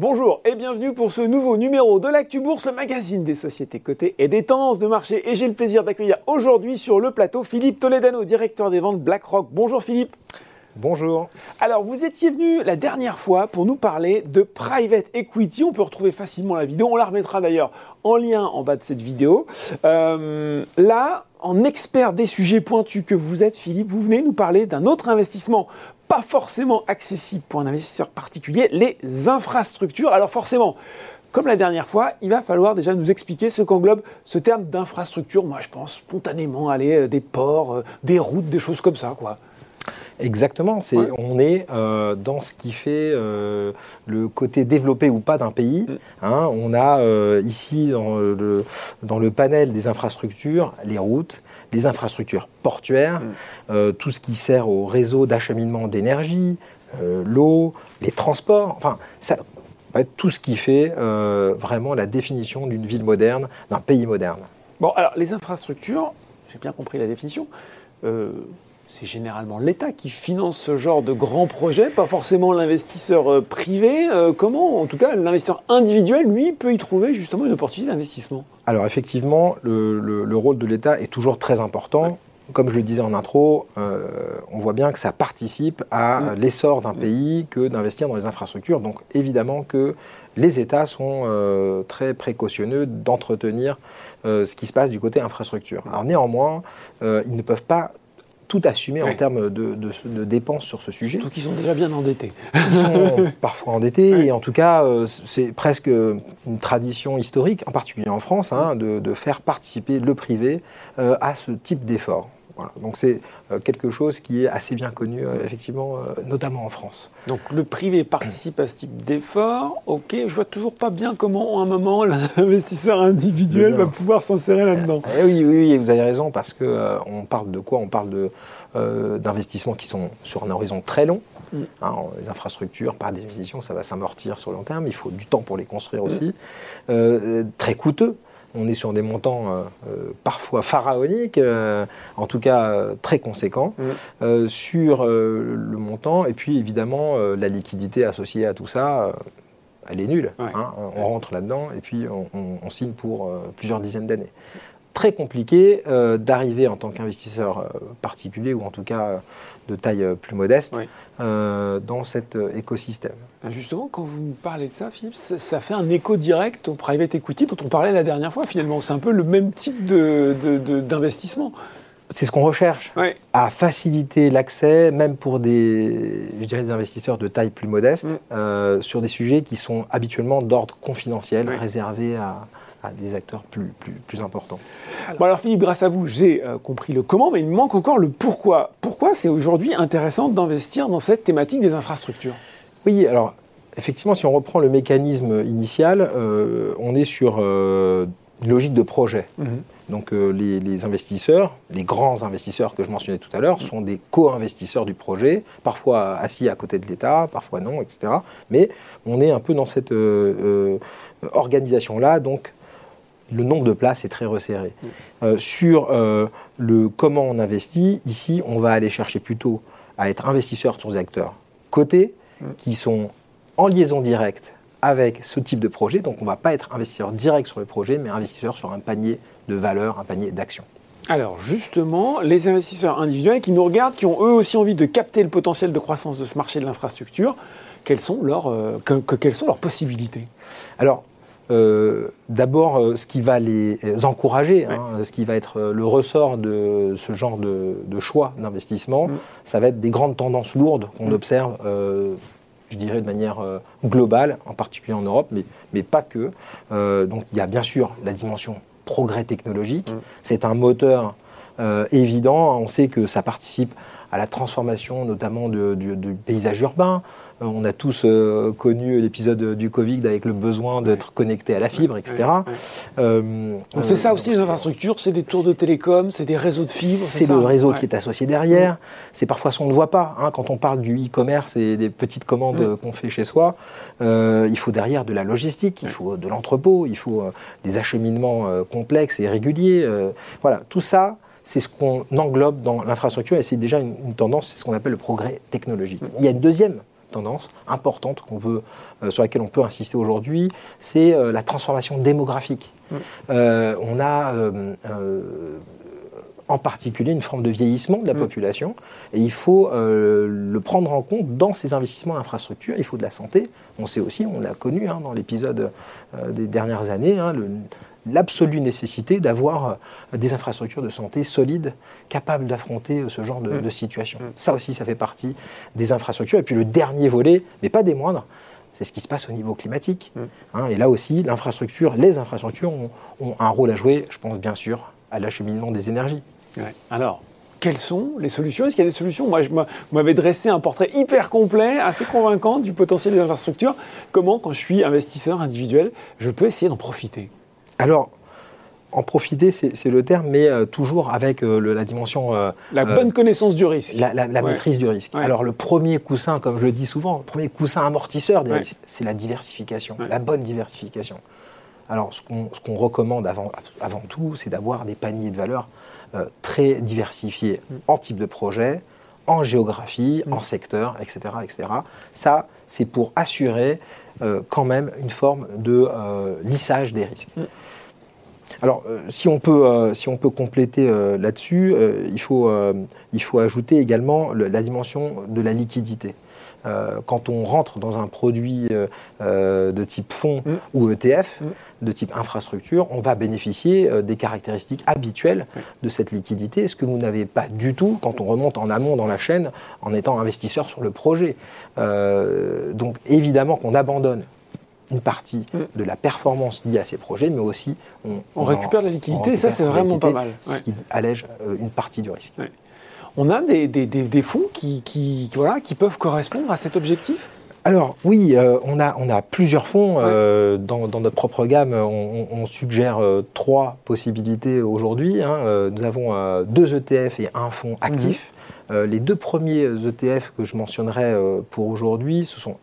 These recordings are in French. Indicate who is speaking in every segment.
Speaker 1: Bonjour et bienvenue pour ce nouveau numéro de l'Actu Bourse, le magazine des sociétés cotées et des tendances de marché. Et j'ai le plaisir d'accueillir aujourd'hui sur le plateau Philippe Toledano, directeur des ventes BlackRock. Bonjour Philippe.
Speaker 2: Bonjour.
Speaker 1: Alors, vous étiez venu la dernière fois pour nous parler de private equity. On peut retrouver facilement la vidéo. On la remettra d'ailleurs en lien en bas de cette vidéo. Euh, là, en expert des sujets pointus que vous êtes, Philippe, vous venez nous parler d'un autre investissement pas forcément accessible pour un investisseur particulier, les infrastructures. Alors forcément, comme la dernière fois, il va falloir déjà nous expliquer ce qu'englobe ce terme d'infrastructure. Moi, je pense spontanément aller euh, des ports, euh, des routes, des choses comme ça.
Speaker 2: Exactement, c'est, on est euh, dans ce qui fait le côté développé ou pas d'un pays. Mm. Hein. on a ici dans le, dans le panel des infrastructures les routes, les infrastructures portuaires, mm. euh, tout ce qui sert au réseau d'acheminement d'énergie, euh, l'eau, les transports, enfin, ça, tout ce qui fait euh, vraiment la définition d'une ville moderne, d'un pays moderne.
Speaker 1: Bon, alors les infrastructures, j'ai bien compris la définition c'est généralement l'État qui finance ce genre de grands projets, pas forcément l'investisseur euh, privé. Euh, comment, en tout cas, l'investisseur individuel, lui, peut y trouver justement une opportunité d'investissement?
Speaker 2: Alors effectivement, le, rôle de l'État est toujours très important. Comme je le disais en intro, euh, on voit bien que ça participe à mm. l'essor d'un pays que d'investir dans les infrastructures. Donc évidemment que les États sont très précautionneux d'entretenir ce qui se passe du côté infrastructure. Alors néanmoins, ils ne peuvent pas tout assumer en termes de, dépenses sur ce sujet.
Speaker 1: Surtout qu'ils sont déjà bien endettés.
Speaker 2: Ils sont parfois endettés, et en tout cas, euh, c'est presque une tradition historique, en particulier en France, hein, de, faire participer le privé euh, à ce type d'effort. Donc c'est euh, quelque chose qui est assez bien connu, euh, effectivement, euh, notamment en France.
Speaker 1: Donc le privé participe à ce type d'effort. Ok, je vois toujours pas bien comment, à un moment, l'investisseur individuel va pouvoir s'insérer là-dedans.
Speaker 2: Eh oui, oui, vous avez raison, parce que on parle de quoi? On parle d'investissements qui sont sur un horizon très long. Mm. Hein, les infrastructures, par définition, ça va s'amortir sur le long terme. Il faut du temps pour les construire mm. aussi. très coûteux on est sur des montants euh, euh, parfois pharaoniques, euh, en tout cas très conséquents, mm. sur le montant. Et puis évidemment, la liquidité associée à tout ça, elle est nulle. Hein. on rentre là-dedans et puis on signe pour plusieurs dizaines d'années très compliqué euh, d'arriver en tant qu'investisseur euh, particulier ou en tout cas euh, de taille plus modeste dans cet écosystème.
Speaker 1: Justement, quand vous parlez de ça, Philippe, ça, fait un écho direct au private equity dont on parlait la dernière fois finalement. C'est un peu le même type d'investissement.
Speaker 2: c'est ce qu'on recherche, à faciliter l'accès, même pour des, je dirais, des investisseurs de taille plus modeste, mm. sur des sujets qui sont habituellement d'ordre confidentiel, réservés à, à des acteurs plus, plus, plus importants.
Speaker 1: Bon alors Philippe, grâce à vous, j'ai euh, compris le comment, mais il me manque encore le pourquoi. Pourquoi c'est aujourd'hui intéressant d'investir dans cette thématique des infrastructures?
Speaker 2: Oui, alors effectivement, si on reprend le mécanisme initial, euh, on est sur euh, une logique de projet. Mhm. Donc les, les, investisseurs, les grands investisseurs que je mentionnais tout à l'heure, sont des co-investisseurs du projet, parfois assis à côté de l'État, parfois non, etc. Mais on est un peu dans cette organisation-là, donc le nombre de places est très resserré. Euh, sur euh, le comment on investit, ici, on va aller chercher plutôt à être investisseur sur des acteurs cotés qui sont en liaison directe avec ce type de projet. Donc on ne va pas être investisseur direct sur le projet, mais investisseur sur un panier de valeurs, un panier d'actions.
Speaker 1: Alors justement, les investisseurs individuels qui nous regardent, qui ont eux aussi envie de capter le potentiel de croissance de ce marché de l'infrastructure, quelles sont leurs, euh, quelles sont leurs possibilités?
Speaker 2: Alors, euh, d'abord euh, ce qui va les encourager, hein, ce qui va être euh, le ressort de ce genre de, choix d'investissement, mm. ça va être des grandes tendances lourdes qu'on mm. observe, je dirais de manière globale, en particulier en Europe, mais, mais pas que. donc il y a bien sûr la dimension progrès technologique, mm. c'est un moteur évident, on sait que ça participe à la transformation notamment du paysage urbain, euh, on a tous euh, connu l'épisode du Covid avec le besoin d'être connecté à la fibre, etc.
Speaker 1: Euh, c'est ça aussi les infrastructures, c'est des tours de télécom, c'est des réseaux de fibre.
Speaker 2: C'est le réseau qui est associé derrière. C'est parfois ce qu'on ne voit pas. Hein. quand on parle du e-commerce et des petites commandes qu'on fait chez soi, il faut derrière de la logistique, il faut de l'entrepôt, il faut des acheminements complexes et réguliers. voilà, tout ça c'est ce qu'on englobe dans l'infrastructure et c'est déjà une, une tendance, c'est ce qu'on appelle le progrès technologique. Il y a une deuxième tendance importante qu'on veut, sur laquelle on peut insister aujourd'hui, c'est la transformation démographique. Mm. on a en particulier une forme de vieillissement de la mm. population. Et il faut euh, le prendre en compte dans ces investissements en infrastructure. Il faut de la santé. On sait aussi, on l'a connu hein, dans l'épisode euh, des dernières années, hein, l'absolue nécessité d'avoir euh, des infrastructures de santé solides, capables d'affronter ce genre de, mm. situation. Mm. Ça aussi, ça fait partie des infrastructures. Et puis le dernier volet, mais pas des moindres, c'est ce qui se passe au niveau climatique. Hein. et là aussi, l'infrastructure, les infrastructures ont, un rôle à jouer, je pense bien sûr, à l'acheminement des énergies.
Speaker 1: Alors, quelles sont les solutions? Est-ce qu'il y a des solutions? Moi, je m'avais dressé un portrait hyper complet, assez convaincant du potentiel des infrastructures. Comment, quand je suis investisseur individuel, je peux essayer d'en profiter?
Speaker 2: Alors, en profiter, c'est le terme, mais euh, toujours avec euh, la dimension... Euh,
Speaker 1: la bonne connaissance du risque.
Speaker 2: La, maîtrise du risque. Alors le premier coussin, comme je le dis souvent, le premier coussin amortisseur des risques, c'est la diversification, la bonne diversification. Alors ce qu'on recommande avant, avant tout, c'est d'avoir des paniers de valeurs euh, très diversifié en type de projet, en géographie, en secteur, etc. etc. Ça, c'est pour assurer euh, quand même une forme de euh, lissage des risques. Alors, si, on peut, si on peut compléter là-dessus, il, faut, il faut ajouter également la dimension de la liquidité. Euh, quand on rentre dans un produit euh, euh, de type fonds mm. ou ETF, mm. de type infrastructure, on va bénéficier des caractéristiques habituelles de cette liquidité, ce que vous n'avez pas du tout quand on remonte en amont dans la chaîne en étant investisseur sur le projet. donc évidemment qu'on abandonne une partie mm. de la performance liée à ces projets, mais aussi
Speaker 1: on, récupère la liquidité, et ça c'est vraiment pas mal.
Speaker 2: Ce qui allège une partie du risque
Speaker 1: on a des, fonds qui, voilà, qui peuvent correspondre à cet objectif?
Speaker 2: Alors oui, euh, on, a, on a plusieurs fonds. Euh, dans, notre propre gamme, on, suggère euh, trois possibilités aujourd'hui. Hein. nous avons deux ETF et un fonds actif. Euh, les deux premiers ETF que je mentionnerai euh, pour aujourd'hui, ce sont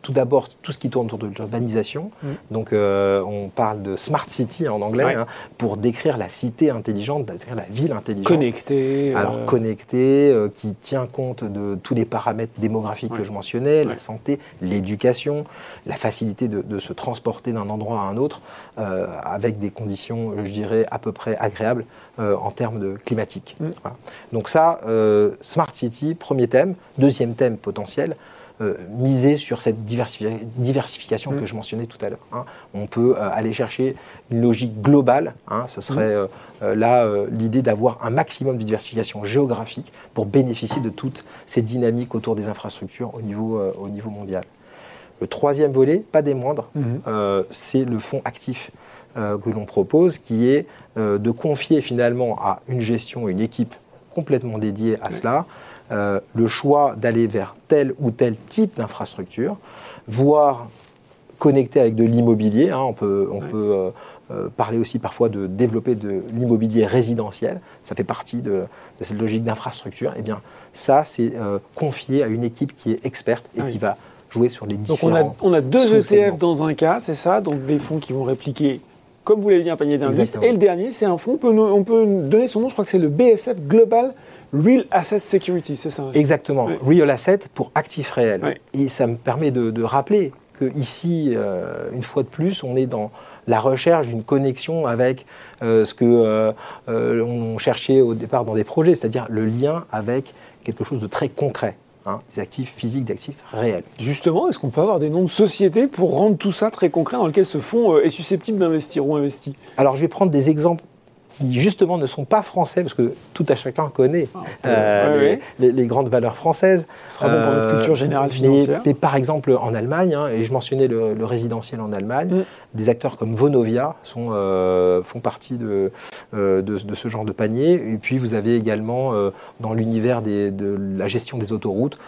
Speaker 2: tout d'abord tout ce qui tourne autour de l'urbanisation. Mm. Donc euh, on parle de smart city en anglais hein, pour décrire la cité intelligente, décrire la ville intelligente.
Speaker 1: Connectée.
Speaker 2: Alors connectée, qui tient compte de tous les paramètres démographiques que je mentionnais, la santé, l'éducation, la facilité de, se transporter d'un endroit à un autre avec des conditions, je dirais, à peu près agréables en termes de climatique. Mm. Donc ça, Smart City, premier thème. Deuxième thème potentiel, euh, miser sur cette diversification que mm. je mentionnais tout à l'heure. Hein. On peut euh, aller chercher une logique globale. Hein. Ce serait mm. euh, là l'idée d'avoir un maximum de diversification géographique pour bénéficier de toutes ces dynamiques autour des infrastructures au niveau, au niveau mondial. Le troisième volet, pas des moindres, mm-hmm. c'est le fonds actif. que l'on propose, qui est de confier finalement à une gestion, une équipe complètement dédié à cela, euh, le choix d'aller vers tel ou tel type d'infrastructure, voire connecter avec de l'immobilier. Hein, on peut, on peut euh, euh, parler aussi parfois de développer de l'immobilier résidentiel. Ça fait partie de, cette logique d'infrastructure. Et eh bien, ça, c'est confié à une équipe qui est experte et qui va jouer sur les différents.
Speaker 1: Donc on a, on a deux ETF dans un cas, c'est ça, donc des fonds qui vont répliquer comme vous l'avez dit, un panier d'indices. Et le dernier, c'est un fonds, on peut, donner son nom, je crois que c'est le BSF Global Real Asset Security, c'est ça
Speaker 2: Exactement, Real Asset pour actifs réels. Et ça me permet de, rappeler que ici, euh, une fois de plus, on est dans la recherche d'une connexion avec euh, ce que euh, on cherchait au départ dans des projets, c'est-à-dire le lien avec quelque chose de très concret. Hein, des actifs physiques, des actifs réels.
Speaker 1: Justement, est-ce qu'on peut avoir des noms de sociétés pour rendre tout ça très concret dans lequel ce fonds est susceptible d'investir ou investit
Speaker 2: Alors, je vais prendre des exemples qui justement ne sont pas français, parce que tout à chacun connaît ah, euh, les, grandes valeurs françaises.
Speaker 1: Ce sera bon pour notre culture générale euh, financière.
Speaker 2: Mais, par exemple en Allemagne, hein, et je mentionnais le, résidentiel en Allemagne, mm. des acteurs comme Vonovia sont, euh, font partie de, de, ce genre de panier. Et puis vous avez également dans l'univers de la gestion des autoroutes,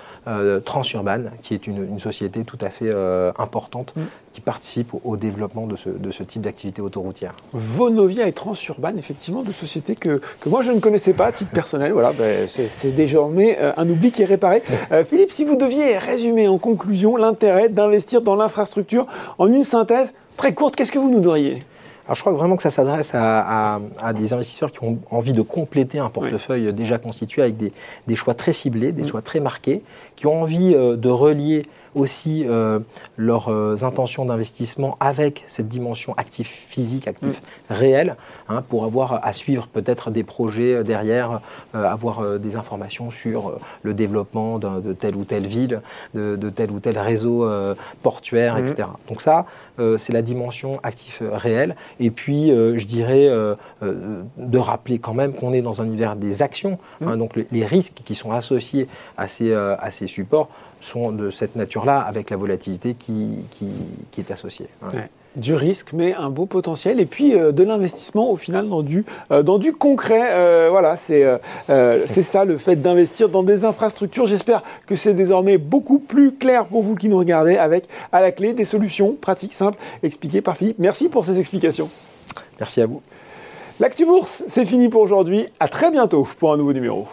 Speaker 2: Transurban, qui est une, société tout à fait importante, mm. Qui participe au, développement de ce, de ce type d'activité autoroutière.
Speaker 1: Vonovia et Transurban, effectivement effectivement de sociétés que, que moi je ne connaissais pas à titre personnel. Voilà, ben, c'est désormais euh, un oubli qui est réparé. Euh, Philippe, si vous deviez résumer en conclusion l'intérêt d'investir dans l'infrastructure en une synthèse très courte, qu'est-ce que vous nous diriez?
Speaker 2: Alors je crois vraiment que ça s'adresse à, des investisseurs qui ont envie de compléter un portefeuille déjà constitué avec des, choix très ciblés, des mm. choix très marqués, qui ont envie euh, de relier aussi euh, leurs euh, intentions d'investissement avec cette dimension actif physique, actif mm. réel, hein, pour avoir à suivre peut-être des projets derrière, avoir des informations sur le développement de telle ou telle ville, de, tel ou tel réseau portuaire, mm. etc. Donc ça, c'est la dimension actif réel. Et puis, euh, je dirais, euh, euh, de rappeler quand même qu'on est dans un univers des actions. Hein, mmh. donc, les, risques qui sont associés à ces, à ces supports sont de cette nature-là, avec la volatilité qui, qui, est associée.
Speaker 1: Du risque, mais un beau potentiel, et puis de l'investissement au final dans du, dans du concret. voilà, c'est c'est ça le fait d'investir dans des infrastructures. J'espère que c'est désormais beaucoup plus clair pour vous qui nous regardez, avec à la clé des solutions pratiques, simples, expliquées par Philippe. Merci pour ces explications.
Speaker 2: Merci à vous.
Speaker 1: L'actu bourse, c'est fini pour aujourd'hui. À très bientôt pour un nouveau numéro.